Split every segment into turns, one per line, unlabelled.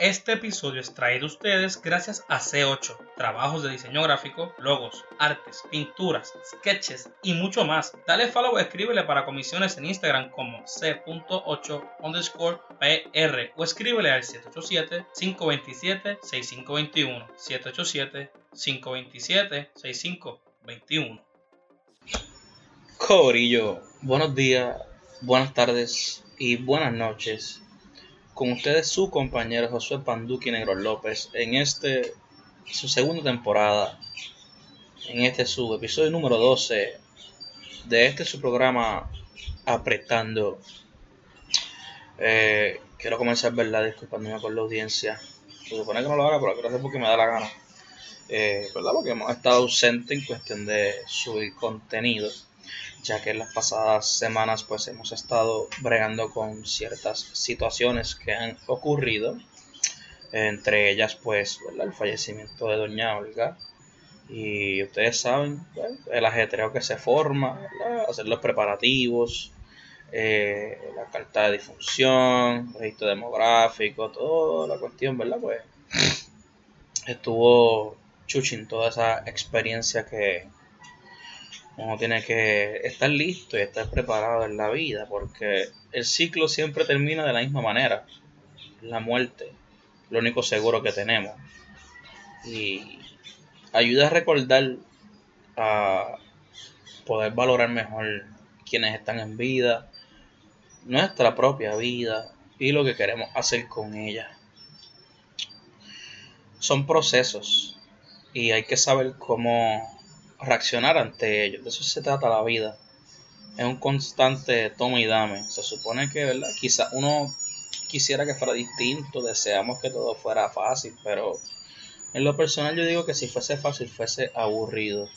Este episodio es traído a ustedes gracias a C8, trabajos de diseño gráfico, logos, artes, pinturas, sketches y mucho más. Dale follow o escríbele para comisiones en Instagram como c.8 underscore pr o escríbele al 787-527-6521. 787-527-6521. Corillo, buenos días, buenas tardes y buenas noches con ustedes su compañero Josué Panduki Negro López en este su segunda temporada, en este su episodio número 12 de este su programa Apretando. Eh, quiero comenzar, ¿verdad? Disculpándome con la audiencia. Se supone que no lo haga, pero quiero hacer porque me da la gana. Eh, ¿Verdad? Porque hemos estado ausentes en cuestión de subir contenido ya que en las pasadas semanas pues hemos estado bregando con ciertas situaciones que han ocurrido, entre ellas pues el fallecimiento de doña Olga. Y ustedes saben el ajetreo que se forma, hacer los preparativos, eh, la carta de difunción, registro demográfico, toda la cuestión, ¿verdad? Pues estuvo chuchín toda esa experiencia que uno tiene que estar listo y estar preparado en la vida, porque el ciclo siempre termina de la misma manera. La muerte, lo único seguro que tenemos. Y ayuda a recordar, a poder valorar mejor quienes están en vida, nuestra propia vida y lo que queremos hacer con ella. Son procesos y hay que saber cómo reaccionar ante ellos. De eso se trata la vida. Es un constante toma y dame. Se supone que, ¿verdad? Quizá uno quisiera que fuera distinto, deseamos que todo fuera fácil, pero en lo personal yo digo que si fuese fácil fuese aburrido.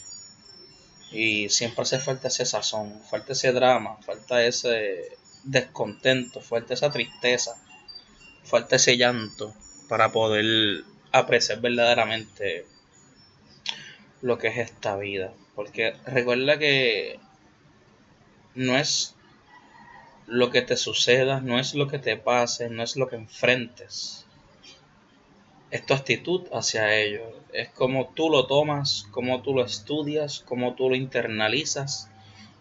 Y siempre hace falta ese sazón, falta ese drama, falta ese descontento, falta esa tristeza, falta ese llanto para poder apreciar verdaderamente lo que es esta vida. Porque recuerda que no es lo que te suceda, no es lo que te pase, no es lo que enfrentes. Es tu actitud hacia ello. Es como tú lo tomas, como tú lo estudias, como tú lo internalizas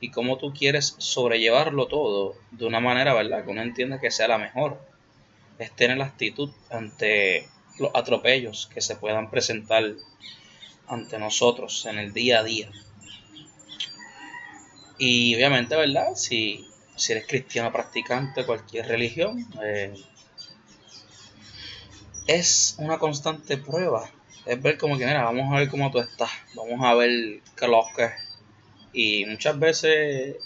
y cómo tú quieres sobrellevarlo todo de una manera, ¿verdad? Que uno entienda que sea la mejor. Es tener la actitud ante los atropellos que se puedan presentar ante nosotros en el día a día. Y obviamente, ¿verdad? Si, si eres cristiano practicante, cualquier religión, eh, es una constante prueba. Es ver como que, mira, vamos a ver cómo tú estás, vamos a ver qué lo que Y muchas veces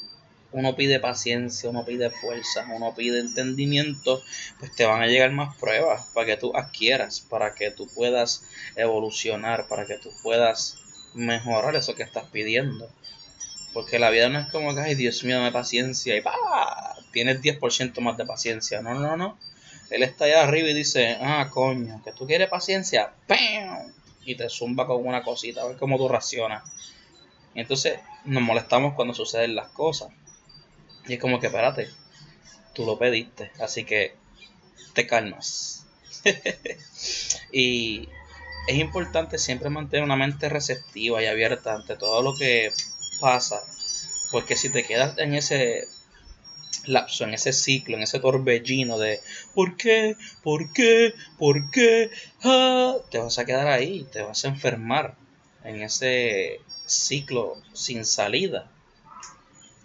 uno pide paciencia, uno pide fuerza, uno pide entendimiento, pues te van a llegar más pruebas para que tú adquieras, para que tú puedas evolucionar, para que tú puedas mejorar eso que estás pidiendo. Porque la vida no es como que, ay Dios mío, dame paciencia y pa, tienes 10% más de paciencia. No, no, no. Él está allá arriba y dice, ah, coño, que tú quieres paciencia, ¡pam! Y te zumba con una cosita, a ver cómo tú racionas. Entonces nos molestamos cuando suceden las cosas. Y es como que, espérate, tú lo pediste, así que te calmas. y es importante siempre mantener una mente receptiva y abierta ante todo lo que pasa, porque si te quedas en ese lapso, en ese ciclo, en ese torbellino de ¿por qué? ¿por qué? ¿por qué? Ah, te vas a quedar ahí, te vas a enfermar en ese ciclo sin salida.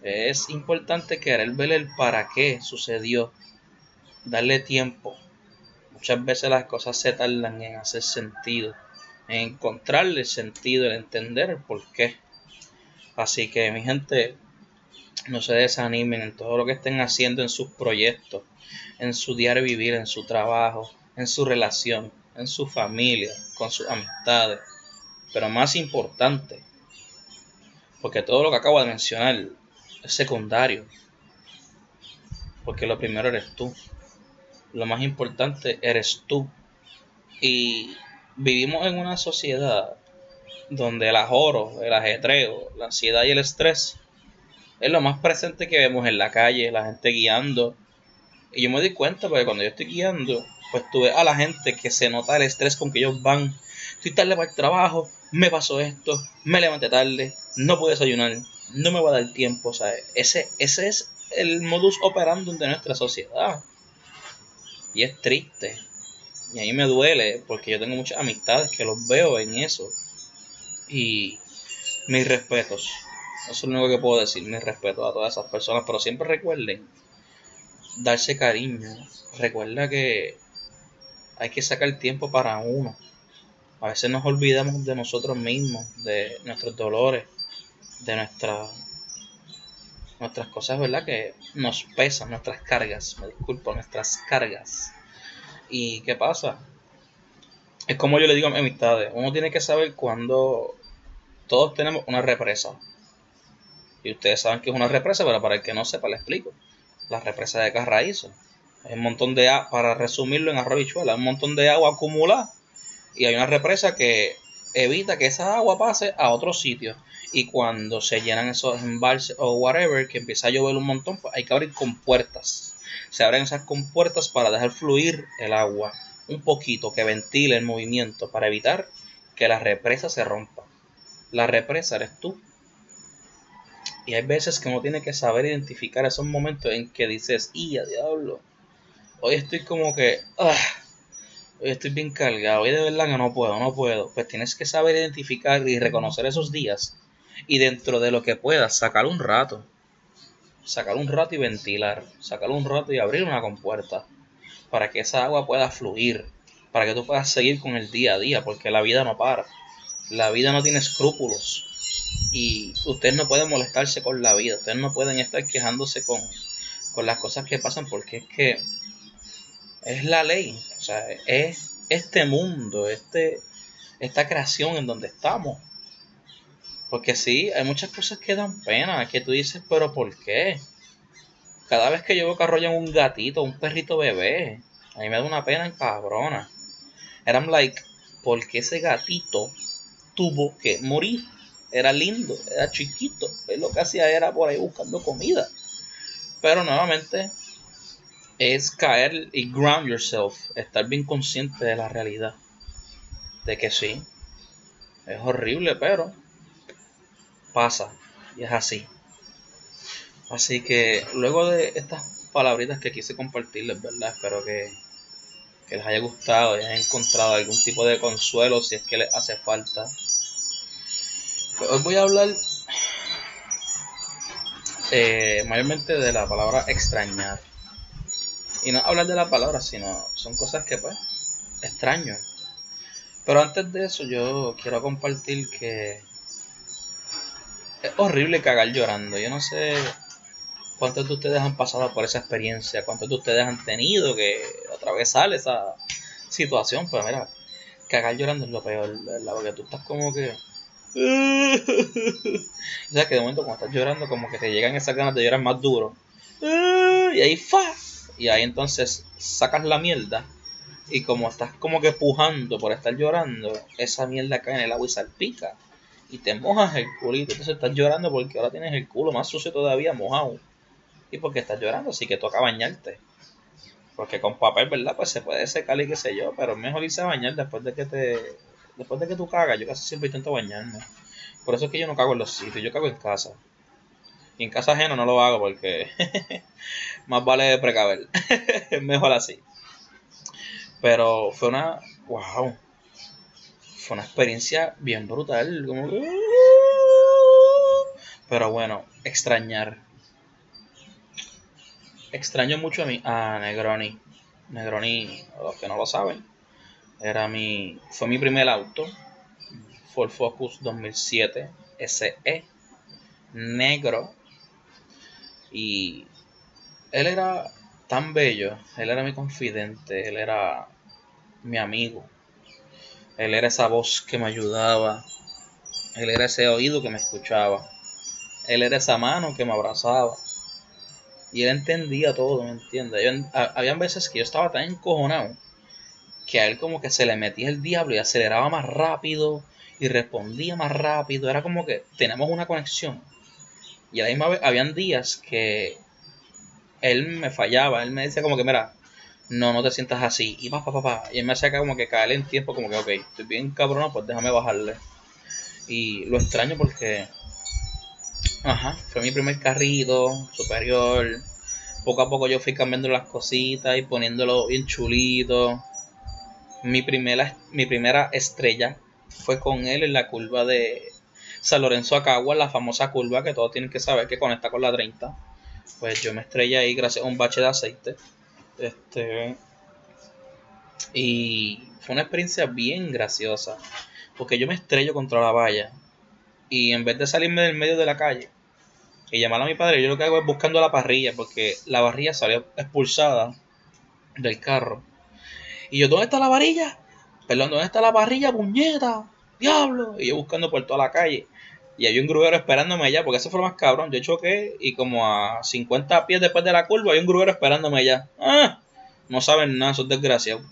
Es importante querer ver el para qué sucedió, darle tiempo. Muchas veces las cosas se tardan en hacer sentido, en encontrarle sentido, en entender el por qué. Así que mi gente, no se desanimen en todo lo que estén haciendo en sus proyectos, en su diario vivir, en su trabajo, en su relación, en su familia, con sus amistades. Pero más importante, porque todo lo que acabo de mencionar es secundario. Porque lo primero eres tú. Lo más importante eres tú. Y vivimos en una sociedad donde el ajoro, el ajetreo, la ansiedad y el estrés es lo más presente que vemos en la calle, la gente guiando. Y yo me di cuenta porque cuando yo estoy guiando, pues tuve a la gente que se nota el estrés con que ellos van. Estoy tarde para el trabajo, me pasó esto, me levanté tarde, no pude desayunar, no me va a dar tiempo. Sea, ese, ese es el modus operandi de nuestra sociedad. Y es triste. Y a mí me duele porque yo tengo muchas amistades que los veo en eso. Y mis respetos. Eso es lo único que puedo decir. Mis respetos a todas esas personas. Pero siempre recuerden darse cariño. Recuerda que hay que sacar tiempo para uno. A veces nos olvidamos de nosotros mismos, de nuestros dolores, de nuestra, nuestras cosas, ¿verdad? Que nos pesan, nuestras cargas, me disculpo, nuestras cargas. ¿Y qué pasa? Es como yo le digo a mis amistades, uno tiene que saber cuando todos tenemos una represa. Y ustedes saben que es una represa, pero para el que no sepa, le explico. La represa de Carraízo. Es un montón de agua, para resumirlo en arrobichuela, un montón de agua acumulada. Y hay una represa que evita que esa agua pase a otro sitio. Y cuando se llenan esos embalses o whatever, que empieza a llover un montón, pues hay que abrir compuertas. Se abren esas compuertas para dejar fluir el agua un poquito, que ventile el movimiento, para evitar que la represa se rompa. La represa eres tú. Y hay veces que uno tiene que saber identificar esos momentos en que dices, ¡y diablo! Hoy estoy como que, ah, estoy bien cargado, hoy de verdad que no puedo, no puedo. Pues tienes que saber identificar y reconocer esos días y dentro de lo que puedas, sacar un rato. Sacar un rato y ventilar. Sacar un rato y abrir una compuerta. Para que esa agua pueda fluir. Para que tú puedas seguir con el día a día. Porque la vida no para. La vida no tiene escrúpulos. Y ustedes no pueden molestarse con la vida. Ustedes no pueden estar quejándose con, con las cosas que pasan. Porque es que es la ley. O sea, es este mundo. Este, esta creación en donde estamos porque sí, hay muchas cosas que dan pena, que tú dices, pero ¿por qué? Cada vez que yo veo que arrollan un gatito, un perrito bebé, a mí me da una pena en cabrona. Eran like, ¿por qué ese gatito tuvo que morir? Era lindo, era chiquito, él lo que hacía era por ahí buscando comida. Pero nuevamente es caer y ground yourself, estar bien consciente de la realidad. De que sí, es horrible, pero pasa y es así. Así que luego de estas palabritas que quise compartirles, ¿verdad? Espero que, les haya gustado y hayan encontrado algún tipo de consuelo si es que les hace falta. Pues hoy voy a hablar eh, mayormente de la palabra extrañar. Y no hablar de la palabra, sino son cosas que pues extraño. Pero antes de eso yo quiero compartir que es horrible cagar llorando. Yo no sé cuántos de ustedes han pasado por esa experiencia, cuántos de ustedes han tenido que atravesar esa situación. Pero mira, cagar llorando es lo peor, ¿verdad? Porque tú estás como que. o sea, que de momento cuando estás llorando, como que te llegan esas ganas de llorar más duro. y ahí, ¡fa! Y ahí entonces sacas la mierda. Y como estás como que pujando por estar llorando, esa mierda cae en el agua y salpica y te mojas el culito. Entonces estás llorando porque ahora tienes el culo más sucio todavía mojado. Y porque estás llorando, así que toca bañarte. Porque con papel, ¿verdad? Pues se puede secar y qué sé yo, pero es mejor irse a bañar después de que te. Después de que tú cagas. Yo casi siempre intento bañarme. Por eso es que yo no cago en los sitios, yo cago en casa. En casa ajena no lo hago porque más vale precaver. mejor así. Pero fue una. ¡Wow! fue una experiencia bien brutal. Como Pero bueno, extrañar. Extraño mucho a, mi, a Negroni. Negroni, los que no lo saben, era mi, fue mi primer auto. Ford Focus 2007 SE. Negro. Y él era tan bello. Él era mi confidente. Él era mi amigo. Él era esa voz que me ayudaba. Él era ese oído que me escuchaba. Él era esa mano que me abrazaba. Y él entendía todo, ¿me entiendes? Habían veces que yo estaba tan encojonado que a él como que se le metía el diablo y aceleraba más rápido y respondía más rápido. Era como que tenemos una conexión. Y a la habían días que él me fallaba. Él me decía como que, mira, no, no te sientas así. Y pa, pa, pa, pa. Y él me hacía como que caer en tiempo, como que, ok, estoy bien cabrón, pues déjame bajarle. Y lo extraño porque, ajá, fue mi primer carrito superior. Poco a poco yo fui cambiando las cositas y poniéndolo bien chulito. Mi primera, mi primera estrella fue con él en la curva de San Lorenzo Acagua, la famosa curva que todos tienen que saber que conecta con la 30. Pues yo me estrellé ahí gracias a un bache de aceite. Este. Y fue una experiencia bien graciosa. Porque yo me estrello contra la valla. Y en vez de salirme del medio de la calle y llamar a mi padre, yo lo que hago es buscando la parrilla. Porque la varilla salió expulsada del carro. Y yo, ¿dónde está la varilla? Perdón, ¿dónde está la parrilla, puñeta? Diablo. Y yo buscando por toda la calle. Y hay un grubero esperándome allá, porque eso fue más cabrón. Yo choqué y como a 50 pies después de la curva hay un grubero esperándome allá. ¡Ah! No saben nada, son desgraciados.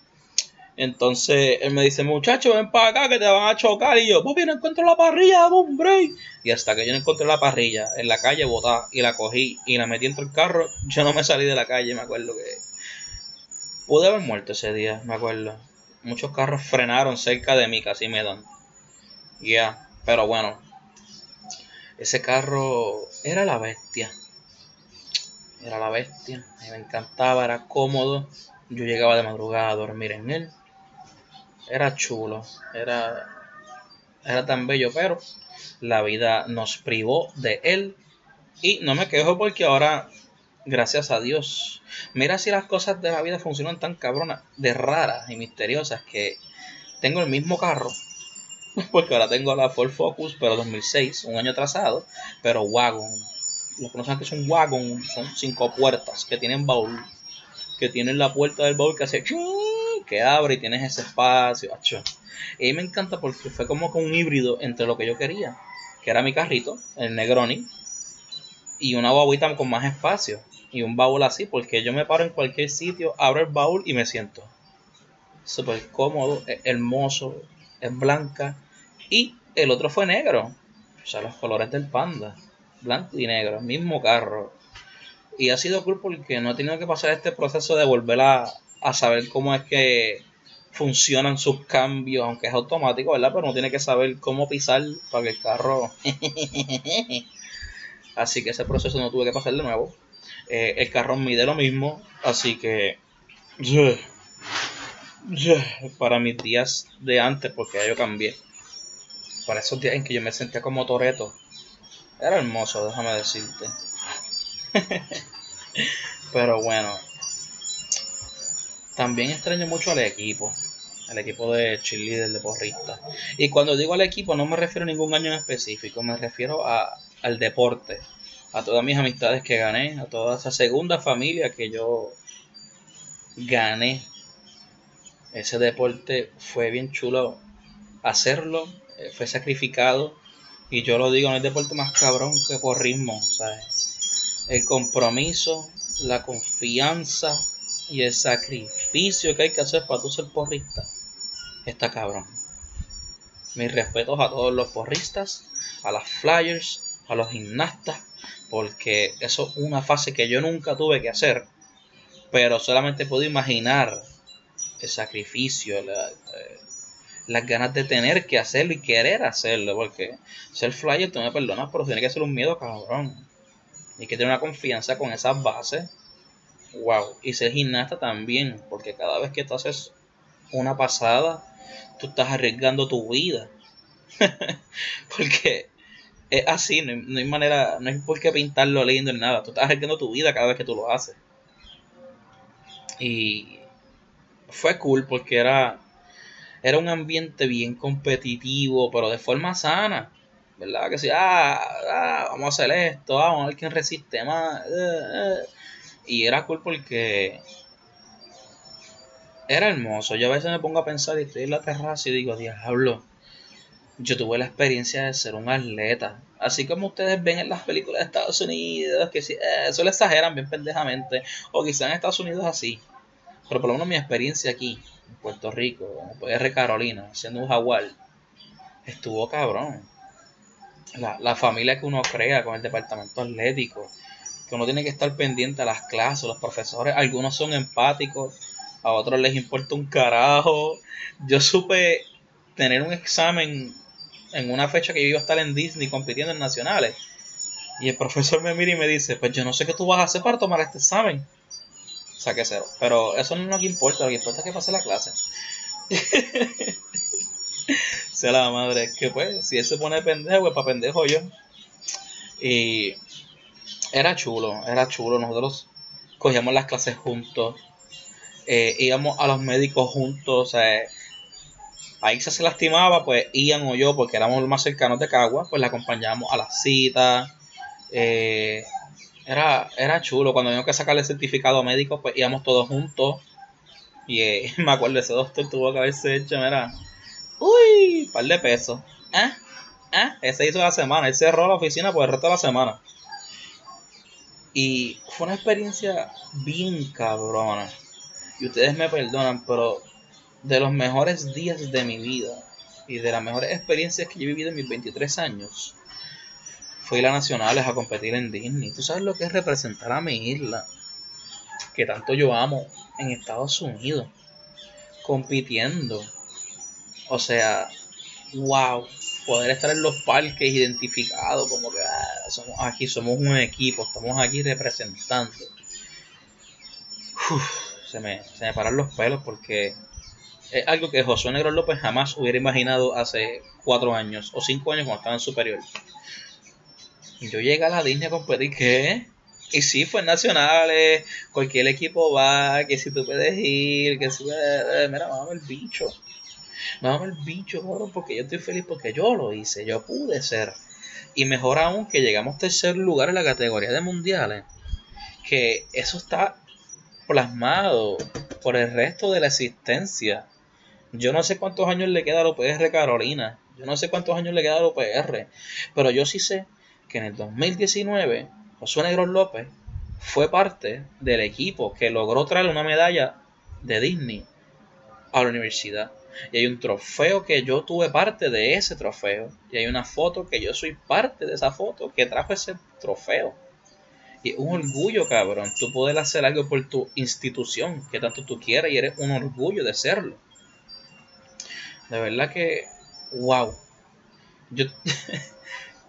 Entonces él me dice, muchacho, ven para acá que te van a chocar. Y yo, papi, no encuentro la parrilla, hombre. Y hasta que yo no encontré la parrilla en la calle botada y la cogí y la metí dentro del carro, yo no me salí de la calle, me acuerdo que... Pude haber muerto ese día, me acuerdo. Muchos carros frenaron cerca de mí, casi me dan. Ya, pero bueno. Ese carro era la bestia. Era la bestia. Me encantaba, era cómodo. Yo llegaba de madrugada a dormir en él. Era chulo. Era, era tan bello, pero la vida nos privó de él. Y no me quejo porque ahora, gracias a Dios, mira si las cosas de la vida funcionan tan cabronas, de raras y misteriosas que tengo el mismo carro. Porque ahora tengo la Ford Focus, pero 2006, un año atrasado, pero wagon. Los que no saben que son wagon, son cinco puertas que tienen baúl. Que tienen la puerta del baúl que hace que abre y tienes ese espacio. Y me encanta porque fue como que un híbrido entre lo que yo quería, que era mi carrito, el Negroni, y una guaguita con más espacio. Y un baúl así, porque yo me paro en cualquier sitio, abro el baúl y me siento. Súper cómodo, hermoso, es blanca. Y el otro fue negro. O sea, los colores del panda. Blanco y negro, mismo carro. Y ha sido cool porque no he tenido que pasar este proceso de volver a, a saber cómo es que funcionan sus cambios, aunque es automático, ¿verdad? Pero no tiene que saber cómo pisar para que el carro... así que ese proceso no tuve que pasar de nuevo. Eh, el carro mide lo mismo, así que... para mis días de antes, porque ya yo cambié. Para esos días en que yo me sentía como Toreto. Era hermoso, déjame decirte. Pero bueno, también extraño mucho al equipo, al equipo de cheerleader, de porrista. Y cuando digo al equipo no me refiero a ningún año en específico, me refiero a, al deporte, a todas mis amistades que gané, a toda esa segunda familia que yo gané. Ese deporte fue bien chulo hacerlo, fue sacrificado. Y yo lo digo, no hay deporte más cabrón que porrismo. ¿sabes? El compromiso, la confianza, y el sacrificio que hay que hacer para tú ser porrista está cabrón. Mis respetos a todos los porristas, a las flyers, a los gimnastas, porque eso es una fase que yo nunca tuve que hacer, pero solamente puedo imaginar el sacrificio, eh, las ganas de tener que hacerlo y querer hacerlo, porque ser flyer, tú me perdonas, pero tiene que ser un miedo cabrón. Y que tener una confianza con esas bases wow. Y ser gimnasta también, porque cada vez que tú haces una pasada, tú estás arriesgando tu vida. porque es así, no hay, manera, no hay por qué pintarlo lindo ni nada. Tú estás arriesgando tu vida cada vez que tú lo haces. Y fue cool porque era, era un ambiente bien competitivo, pero de forma sana. ¿Verdad? Que si, ah, ah vamos a hacer esto, ah, vamos a ver quién resiste más. Eh, eh. Y era cool porque era hermoso. Yo a veces me pongo a pensar y estoy en la terraza y digo, diablo, yo tuve la experiencia de ser un atleta. Así como ustedes ven en las películas de Estados Unidos, que si, eh, eso lo exageran bien pendejamente. O quizás en Estados Unidos así. Pero por lo menos mi experiencia aquí en Puerto Rico, en R Carolina, siendo un jaguar, estuvo cabrón. La, la familia que uno crea con el departamento atlético, que uno tiene que estar pendiente a las clases, los profesores, algunos son empáticos, a otros les importa un carajo. Yo supe tener un examen en una fecha que yo iba a estar en Disney compitiendo en nacionales. Y el profesor me mira y me dice, pues yo no sé qué tú vas a hacer para tomar este examen. Saqué cero. Pero eso no es lo que importa, lo que importa es que pase la clase. sea la madre, que pues, si él se pone pendejo, pues para pendejo yo. Y era chulo, era chulo. Nosotros cogíamos las clases juntos. Eh, íbamos a los médicos juntos. O sea, ahí se lastimaba, pues Ian o yo, porque éramos los más cercanos de Cagua, pues la acompañábamos a las citas. Eh, era, era chulo. Cuando teníamos que sacarle certificado médico, pues íbamos todos juntos. Y eh, me acuerdo, ese doctor tuvo que haberse hecho, mira, uy, par de pesos. ¿Eh? ¿Eh? Ese hizo la semana, él cerró la oficina por el resto de la semana. Y fue una experiencia bien cabrona. Y ustedes me perdonan, pero de los mejores días de mi vida y de las mejores experiencias que yo he vivido en mis 23 años fui a las nacionales a competir en Disney. ¿Tú sabes lo que es representar a mi isla? Que tanto yo amo en Estados Unidos. Compitiendo. O sea, wow. Poder estar en los parques identificados como que ah, somos aquí, somos un equipo, estamos aquí representando. se, me, se me paran los pelos porque es algo que Josué Negro López jamás hubiera imaginado hace cuatro años o cinco años cuando estaba en superior. Y yo llegué a la Disney a competir, ¿qué? Y sí, fue nacionales, cualquier equipo va, que si tú puedes ir, que si puedes, mira, vamos el bicho. Vamos el bicho, porque yo estoy feliz porque yo lo hice, yo pude ser. Y mejor aún que llegamos tercer lugar en la categoría de mundiales. Que eso está plasmado por el resto de la existencia yo no sé cuántos años le queda a la UPR Carolina. Yo no sé cuántos años le queda a la UPR. Pero yo sí sé que en el 2019 Josué Negro López fue parte del equipo que logró traer una medalla de Disney a la universidad. Y hay un trofeo que yo tuve parte de ese trofeo. Y hay una foto que yo soy parte de esa foto que trajo ese trofeo. Y un orgullo, cabrón. Tú poder hacer algo por tu institución que tanto tú quieras y eres un orgullo de serlo. De verdad que, wow. Yo,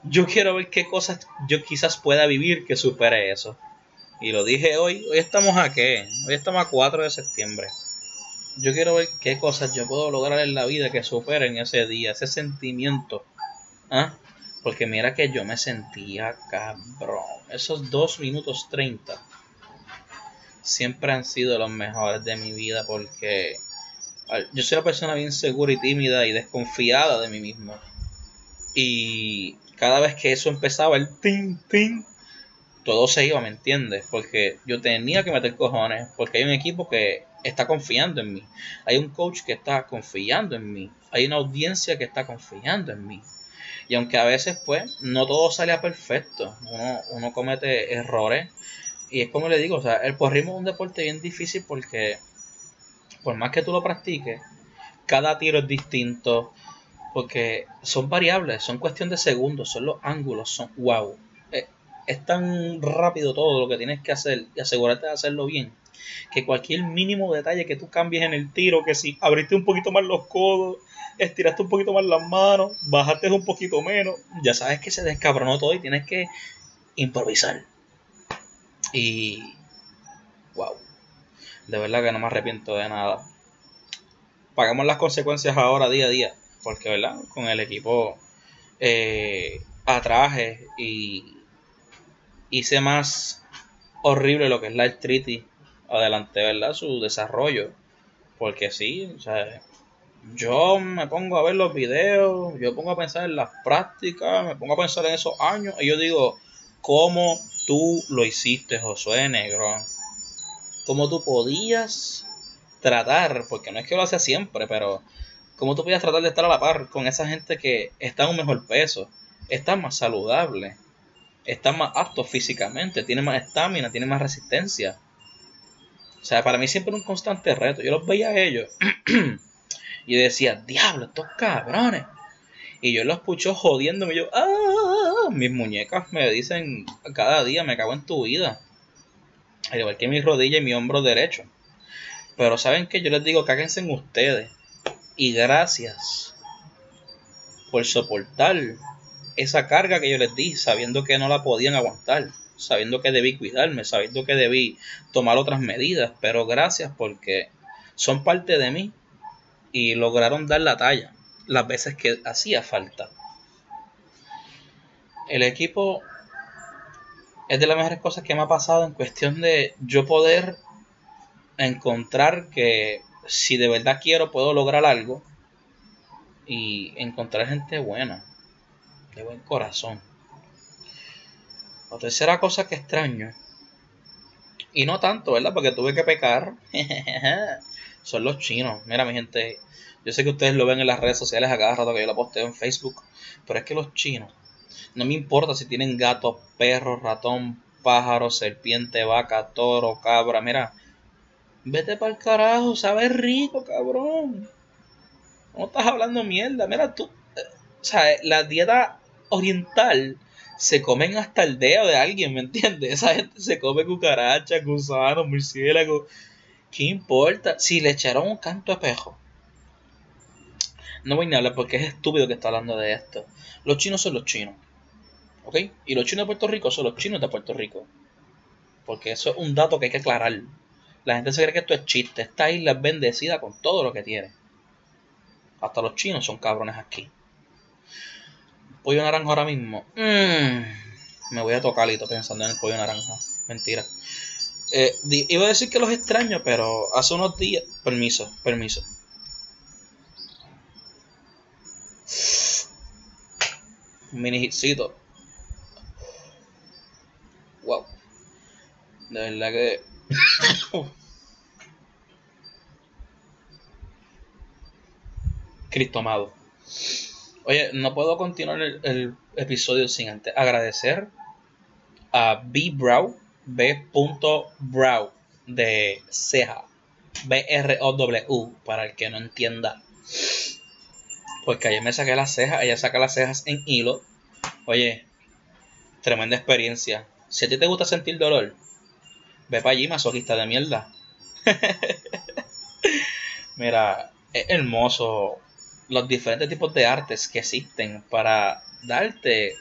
yo quiero ver qué cosas yo quizás pueda vivir que supere eso. Y lo dije hoy, hoy estamos a qué? Hoy estamos a 4 de septiembre. Yo quiero ver qué cosas yo puedo lograr en la vida que superen ese día, ese sentimiento. ¿Ah? Porque mira que yo me sentía cabrón. Esos 2 minutos 30 siempre han sido los mejores de mi vida porque yo soy una persona bien segura y tímida y desconfiada de mí mismo. Y cada vez que eso empezaba, el ting, ting, todo se iba, ¿me entiendes? Porque yo tenía que meter cojones, porque hay un equipo que está confiando en mí. Hay un coach que está confiando en mí. Hay una audiencia que está confiando en mí. Y aunque a veces, pues, no todo sale perfecto. Uno, uno comete errores. Y es como le digo, o sea, el porrismo es un deporte bien difícil porque por más que tú lo practiques, cada tiro es distinto, porque son variables, son cuestión de segundos, son los ángulos, son wow. Eh, es, tan rápido todo lo que tienes que hacer y asegurarte de hacerlo bien, que cualquier mínimo detalle que tú cambies en el tiro, que si abriste un poquito más los codos, estiraste un poquito más las manos, bajaste un poquito menos, ya sabes que se descabronó todo y tienes que improvisar. Y wow. De verdad que no me arrepiento de nada. Pagamos las consecuencias ahora día a día. Porque, ¿verdad? Con el equipo eh, atraje y hice más horrible lo que es la artritis adelante, ¿verdad? Su desarrollo. Porque sí, o sea, yo me pongo a ver los videos, yo pongo a pensar en las prácticas, me pongo a pensar en esos años y yo digo, ¿cómo tú lo hiciste, Josué Negro? cómo tú podías tratar, porque no es que lo hace siempre, pero cómo tú podías tratar de estar a la par con esa gente que está en un mejor peso, está más saludable, está más apto físicamente, tiene más estamina, tiene más resistencia. O sea, para mí siempre un constante reto. Yo los veía a ellos y decía, diablo, estos cabrones. Y yo los escucho jodiéndome. Y yo, ¡ah! Mis muñecas me dicen cada día, me cago en tu vida. Al igual que mi rodilla y mi hombro derecho. Pero saben que yo les digo, cáguense en ustedes. Y gracias por soportar esa carga que yo les di, sabiendo que no la podían aguantar, sabiendo que debí cuidarme, sabiendo que debí tomar otras medidas. Pero gracias porque son parte de mí y lograron dar la talla las veces que hacía falta. El equipo es de las mejores cosas que me ha pasado en cuestión de yo poder encontrar que si de verdad quiero puedo lograr algo y encontrar gente buena, de buen corazón. La tercera cosa que extraño, y no tanto, ¿verdad? Porque tuve que pecar, son los chinos. Mira, mi gente, yo sé que ustedes lo ven en las redes sociales a cada rato que yo lo posteo en Facebook, pero es que los chinos, no me importa si tienen gato, perro, ratón, pájaro, serpiente, vaca, toro, cabra, mira, vete para el carajo, sabe rico, cabrón. No estás hablando mierda, mira tú, eh, o sea, la dieta oriental se comen hasta el dedo de alguien, ¿me entiendes? Esa gente se come cucaracha, gusano, murciélago. ¿Qué importa? Si le echaron un canto espejo no voy a hablar porque es estúpido que está hablando de esto. Los chinos son los chinos. ¿Ok? Y los chinos de Puerto Rico son los chinos de Puerto Rico. Porque eso es un dato que hay que aclarar. La gente se cree que esto es chiste. Esta isla es bendecida con todo lo que tiene. Hasta los chinos son cabrones aquí. Pollo naranja ahora mismo. Mm, me voy a tocar pensando en el pollo naranja. Mentira. Eh, iba a decir que los extraño, pero hace unos días. Permiso, permiso. Un mini hitcito. Wow. De verdad que. Cristo amado. Oye, no puedo continuar el, episodio sin antes agradecer a B Brow, B. Brow de ceja, B R O W para el que no entienda. Porque ayer me saqué las cejas, ella saca las cejas en hilo. Oye, tremenda experiencia. Si a ti te gusta sentir dolor, ve para allí, masoquista de mierda. Mira, es hermoso los diferentes tipos de artes que existen para darte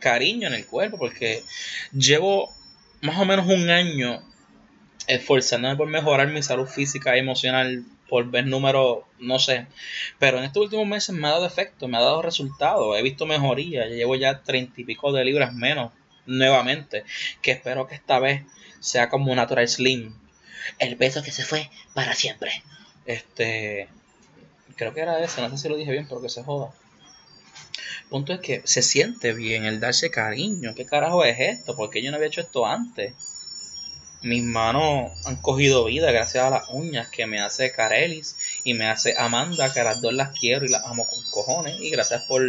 cariño en el cuerpo, porque llevo más o menos un año esforzándome por mejorar mi salud física y emocional por ver números, no sé. Pero en estos últimos meses me ha dado efecto, me ha dado resultados, he visto mejoría, llevo ya treinta y pico de libras menos nuevamente, que espero que esta vez sea como Natural Slim. El peso que se fue para siempre. Este, creo que era ese, no sé si lo dije bien, pero que se joda. El punto es que se siente bien el darse cariño. ¿Qué carajo es esto? Porque yo no había hecho esto antes mis manos han cogido vida gracias a las uñas que me hace Carelis y me hace Amanda, que a las dos las quiero y las amo con cojones. Y gracias por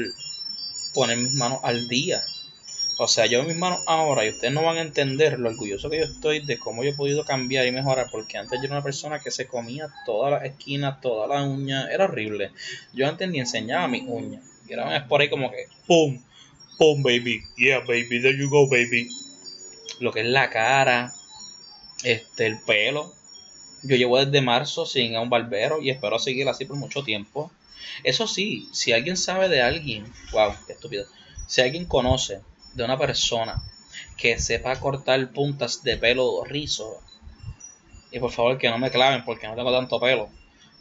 poner mis manos al día. O sea, yo mis manos ahora y ustedes no van a entender lo orgulloso que yo estoy de cómo yo he podido cambiar y mejorar. Porque antes yo era una persona que se comía todas las esquinas, todas las uñas. Era horrible. Yo antes ni enseñaba mis uñas. Y era por ahí como que, ¡pum! ¡pum, baby! Yeah, baby, there you go, baby. Lo que es la cara, este, el pelo. Yo llevo desde marzo sin a un barbero y espero seguir así por mucho tiempo. Eso sí, si alguien sabe de alguien, wow, qué estúpido. Si alguien conoce de una persona que sepa cortar puntas de pelo rizo, y por favor que no me claven porque no tengo tanto pelo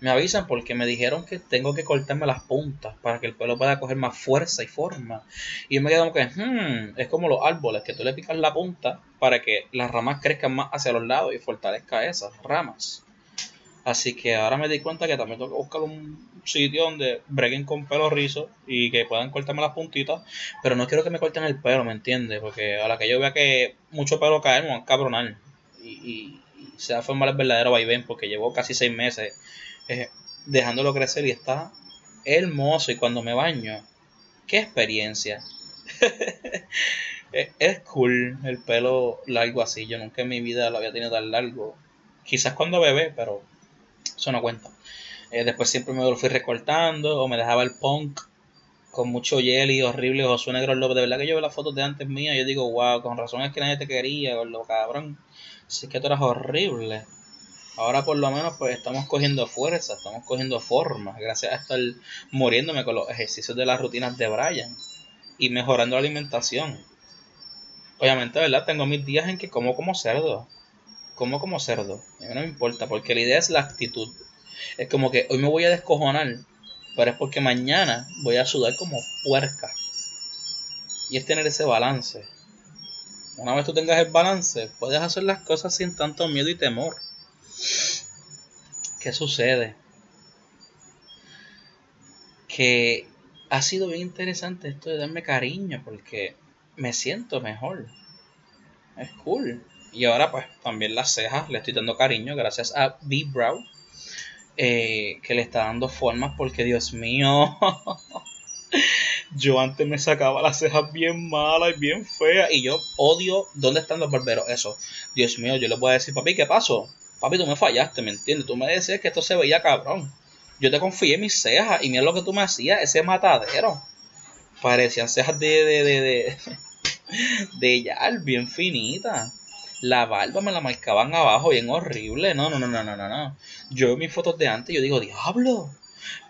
me avisan porque me dijeron que tengo que cortarme las puntas para que el pelo pueda coger más fuerza y forma. Y yo me quedo como que, hmm, es como los árboles, que tú le picas la punta para que las ramas crezcan más hacia los lados y fortalezca esas ramas. Así que ahora me di cuenta que también tengo que buscar un sitio donde breguen con pelo rizo y que puedan cortarme las puntitas. Pero no quiero que me corten el pelo, ¿me entiendes? Porque a la que yo vea que mucho pelo cae, me van a cabronar. Y, y, y se va a formar el verdadero vaivén porque llevo casi seis meses eh, dejándolo crecer y está hermoso. Y cuando me baño, qué experiencia. es cool el pelo largo así. Yo nunca en mi vida lo había tenido tan largo. Quizás cuando bebé, pero eso no cuenta. Eh, después siempre me lo fui recortando o me dejaba el punk con mucho jelly horrible, Josué Negro López. De verdad que yo veo las fotos de antes mías y yo digo, wow, con razón es que nadie te quería, lo cabrón. Así que tú eras horrible. Ahora por lo menos pues estamos cogiendo fuerza, estamos cogiendo forma, gracias a estar muriéndome con los ejercicios de las rutinas de Brian y mejorando la alimentación. Obviamente, ¿verdad? Tengo mis días en que como como cerdo. Como como cerdo. A mí no me importa, porque la idea es la actitud. Es como que hoy me voy a descojonar pero es porque mañana voy a sudar como puerca. Y es tener ese balance. Una vez tú tengas el balance, puedes hacer las cosas sin tanto miedo y temor. ¿Qué sucede? Que ha sido bien interesante esto de darme cariño porque me siento mejor. Es cool. Y ahora pues también las cejas le estoy dando cariño gracias a B-Brow eh, que le está dando formas porque Dios mío, yo antes me sacaba las cejas bien malas y bien feas y yo odio dónde están los barberos. Eso, Dios mío, yo le voy a decir, papi, ¿qué pasó? Papi, tú me fallaste, ¿me entiendes? Tú me decías que esto se veía cabrón. Yo te confié en mis cejas y mira lo que tú me hacías, ese matadero. Parecían cejas de, de, de, de, de bien finitas. La barba me la marcaban abajo bien horrible. No, no, no, no, no, no. Yo veo mis fotos de antes y yo digo, diablo.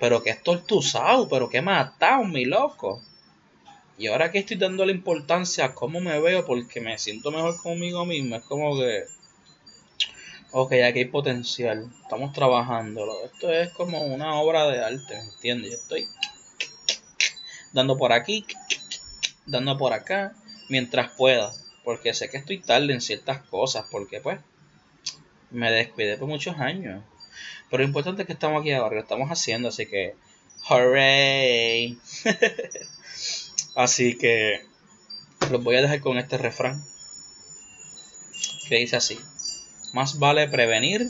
Pero que es tortuzado, pero que matado, mi loco. Y ahora que estoy dando la importancia a cómo me veo porque me siento mejor conmigo mismo, es como que... Ok, aquí hay potencial. Estamos trabajándolo. Esto es como una obra de arte, ¿me entiendes? Yo estoy dando por aquí, dando por acá, mientras pueda porque sé que estoy tarde en ciertas cosas, porque pues me descuidé por muchos años. Pero lo importante es que estamos aquí ahora, lo estamos haciendo, así que ¡Hooray! así que los voy a dejar con este refrán que dice así: Más vale prevenir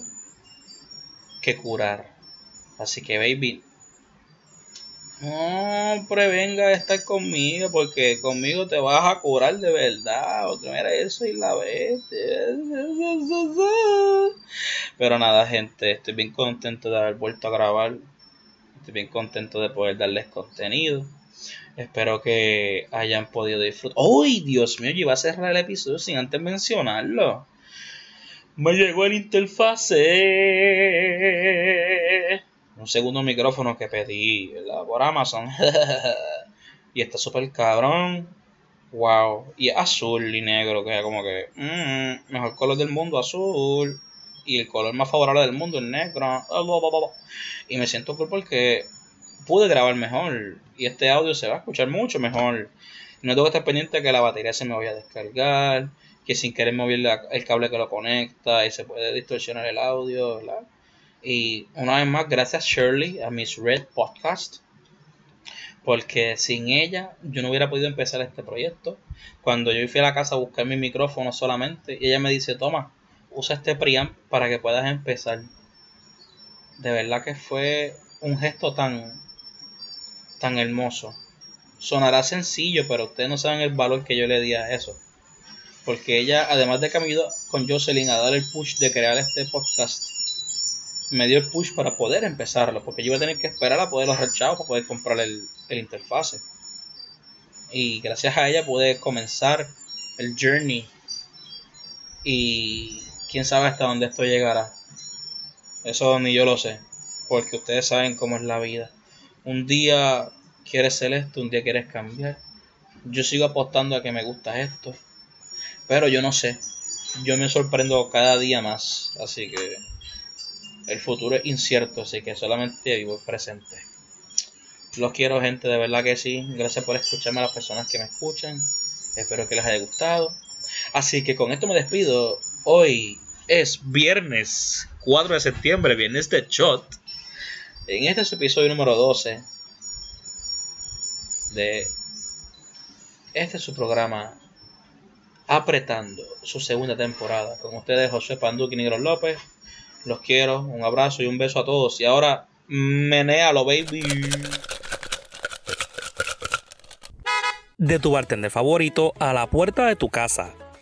que curar. Así que, baby, no prevenga estar conmigo porque conmigo te vas a curar de verdad. Otra mira eso y la vez. Pero nada, gente, estoy bien contento de haber vuelto a grabar. Estoy bien contento de poder darles contenido. Espero que hayan podido disfrutar. ¡Uy, Dios mío! Yo iba a cerrar el episodio sin antes mencionarlo. Me llegó el interfase un segundo micrófono que pedí por Amazon. y está súper cabrón. Wow. Y es azul y negro, que es como que. Mmm, mejor color del mundo, azul. Y el color más favorable del mundo, el negro. Y me siento cool porque pude grabar mejor. Y este audio se va a escuchar mucho mejor. No tengo que estar pendiente de que la batería se me vaya a descargar. Que sin querer mover el cable que lo conecta y se puede distorsionar el audio, ¿verdad? Y una vez más, gracias Shirley a Miss Red Podcast. Porque sin ella yo no hubiera podido empezar este proyecto. Cuando yo fui a la casa a buscar mi micrófono solamente, y ella me dice, toma, usa este preamp para que puedas empezar. De verdad que fue un gesto tan, tan hermoso. Sonará sencillo, pero ustedes no saben el valor que yo le di a eso. Porque ella, además de que me ayudó con Jocelyn a dar el push de crear este podcast, me dio el push para poder empezarlo, porque yo iba a tener que esperar a poder los rechados para poder comprar el, el interfase. Y gracias a ella pude comenzar el journey. Y quién sabe hasta dónde esto llegará. Eso ni yo lo sé, porque ustedes saben cómo es la vida. Un día quieres ser esto, un día quieres cambiar. Yo sigo apostando a que me gusta esto, pero yo no sé. Yo me sorprendo cada día más, así que el futuro es incierto, así que solamente vivo el presente. Los quiero, gente, de verdad que sí. Gracias por escucharme a las personas que me escuchan. Espero que les haya gustado. Así que con esto me despido. Hoy es viernes 4 de septiembre, viernes de Shot. En este es episodio número 12 de este es su programa Apretando, su segunda temporada. Con ustedes, José Panduque y Negro López. Los quiero. Un abrazo y un beso a todos. Y ahora, menéalo, baby.
De tu bartender favorito a la puerta de tu casa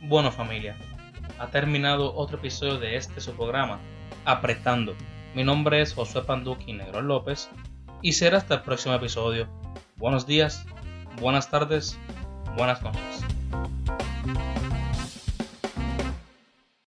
Bueno familia, ha terminado otro episodio de este su programa, Apretando. Mi nombre es Josué Panduqui Negro López y será hasta el próximo episodio. Buenos días, buenas tardes, buenas noches.